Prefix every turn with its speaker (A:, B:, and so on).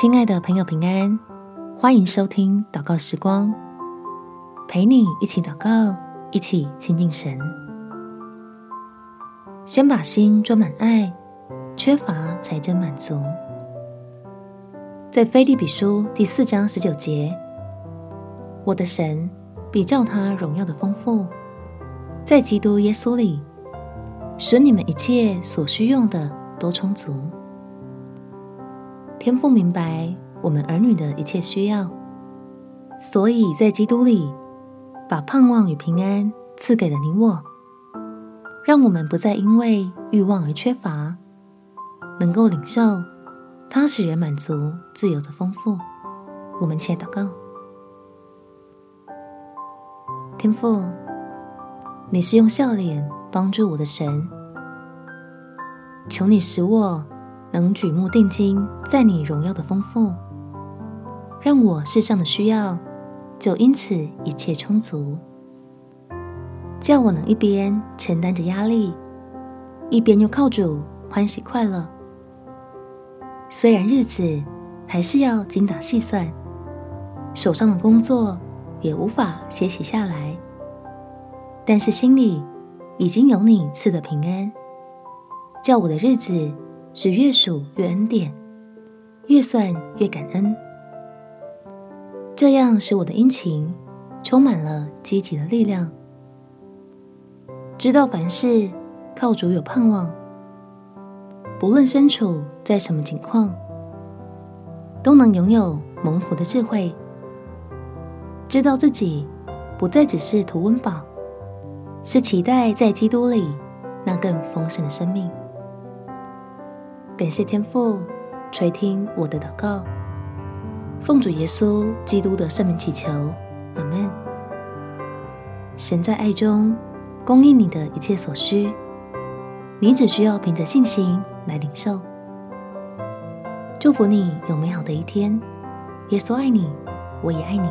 A: 亲爱的朋友，平安，欢迎收听祷告时光，陪你一起祷告，一起亲近神。先把心装满爱，缺乏才真满足。在腓立比书第四章十九节，我的神比照他荣耀的丰富，在基督耶稣里，使你们一切所需用的都充足。天父明白我们儿女的一切需要，所以在基督里把盼望与平安赐给了你我，让我们不再因为欲望而缺乏，能够领受他使人满足、自由的丰富。我们且祷告：天父，你是用笑脸帮助我的神，求你使我。能举目定睛在你荣耀的丰富，让我世上的需要就因此一切充足，叫我能一边承担着压力，一边又靠主欢喜快乐。虽然日子还是要精打细算，手上的工作也无法歇息下来，但是心里已经有你赐的平安，叫我的日子。是越数越恩典，越算越感恩，这样使我的殷勤充满了积极的力量。知道凡事靠主有盼望，不论身处在什么境况，都能拥有蒙福的智慧。知道自己不再只是图温饱，是期待在基督里那更丰盛的生命。感谢天父垂听我的祷告，奉主耶稣基督的圣名祈求，阿门。神在爱中供应你的一切所需，你只需要凭着信心来领受。祝福你有美好的一天，耶稣爱你，我也爱你。